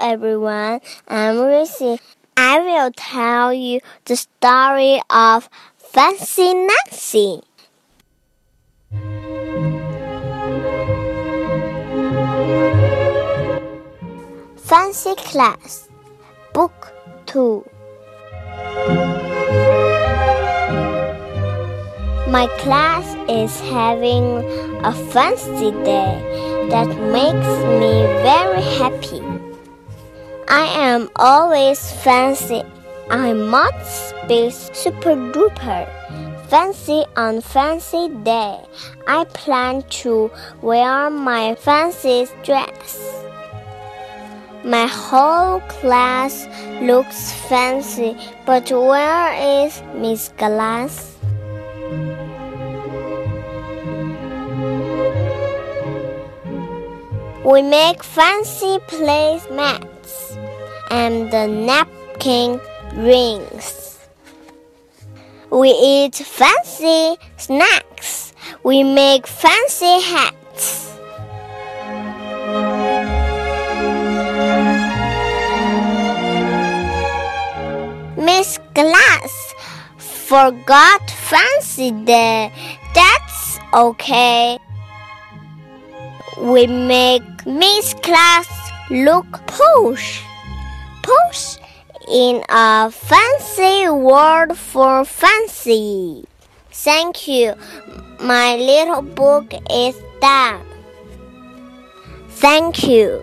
everyone. I'm Lucy. I will tell you the story of Fancy Nancy. Fancy Class Book 2 My class is having a fancy day that makes me very happy. I am always fancy. I must be super duper fancy on fancy day. I plan to wear my fancy dress. My whole class looks fancy, but where is Miss Glass? We make fancy placemats and the napkin rings. We eat fancy snacks. We make fancy hats. Miss Glass forgot fancy day. That's okay. We make Miss Glass look posh. In a fancy word for fancy. Thank you. My little book is done. Thank you.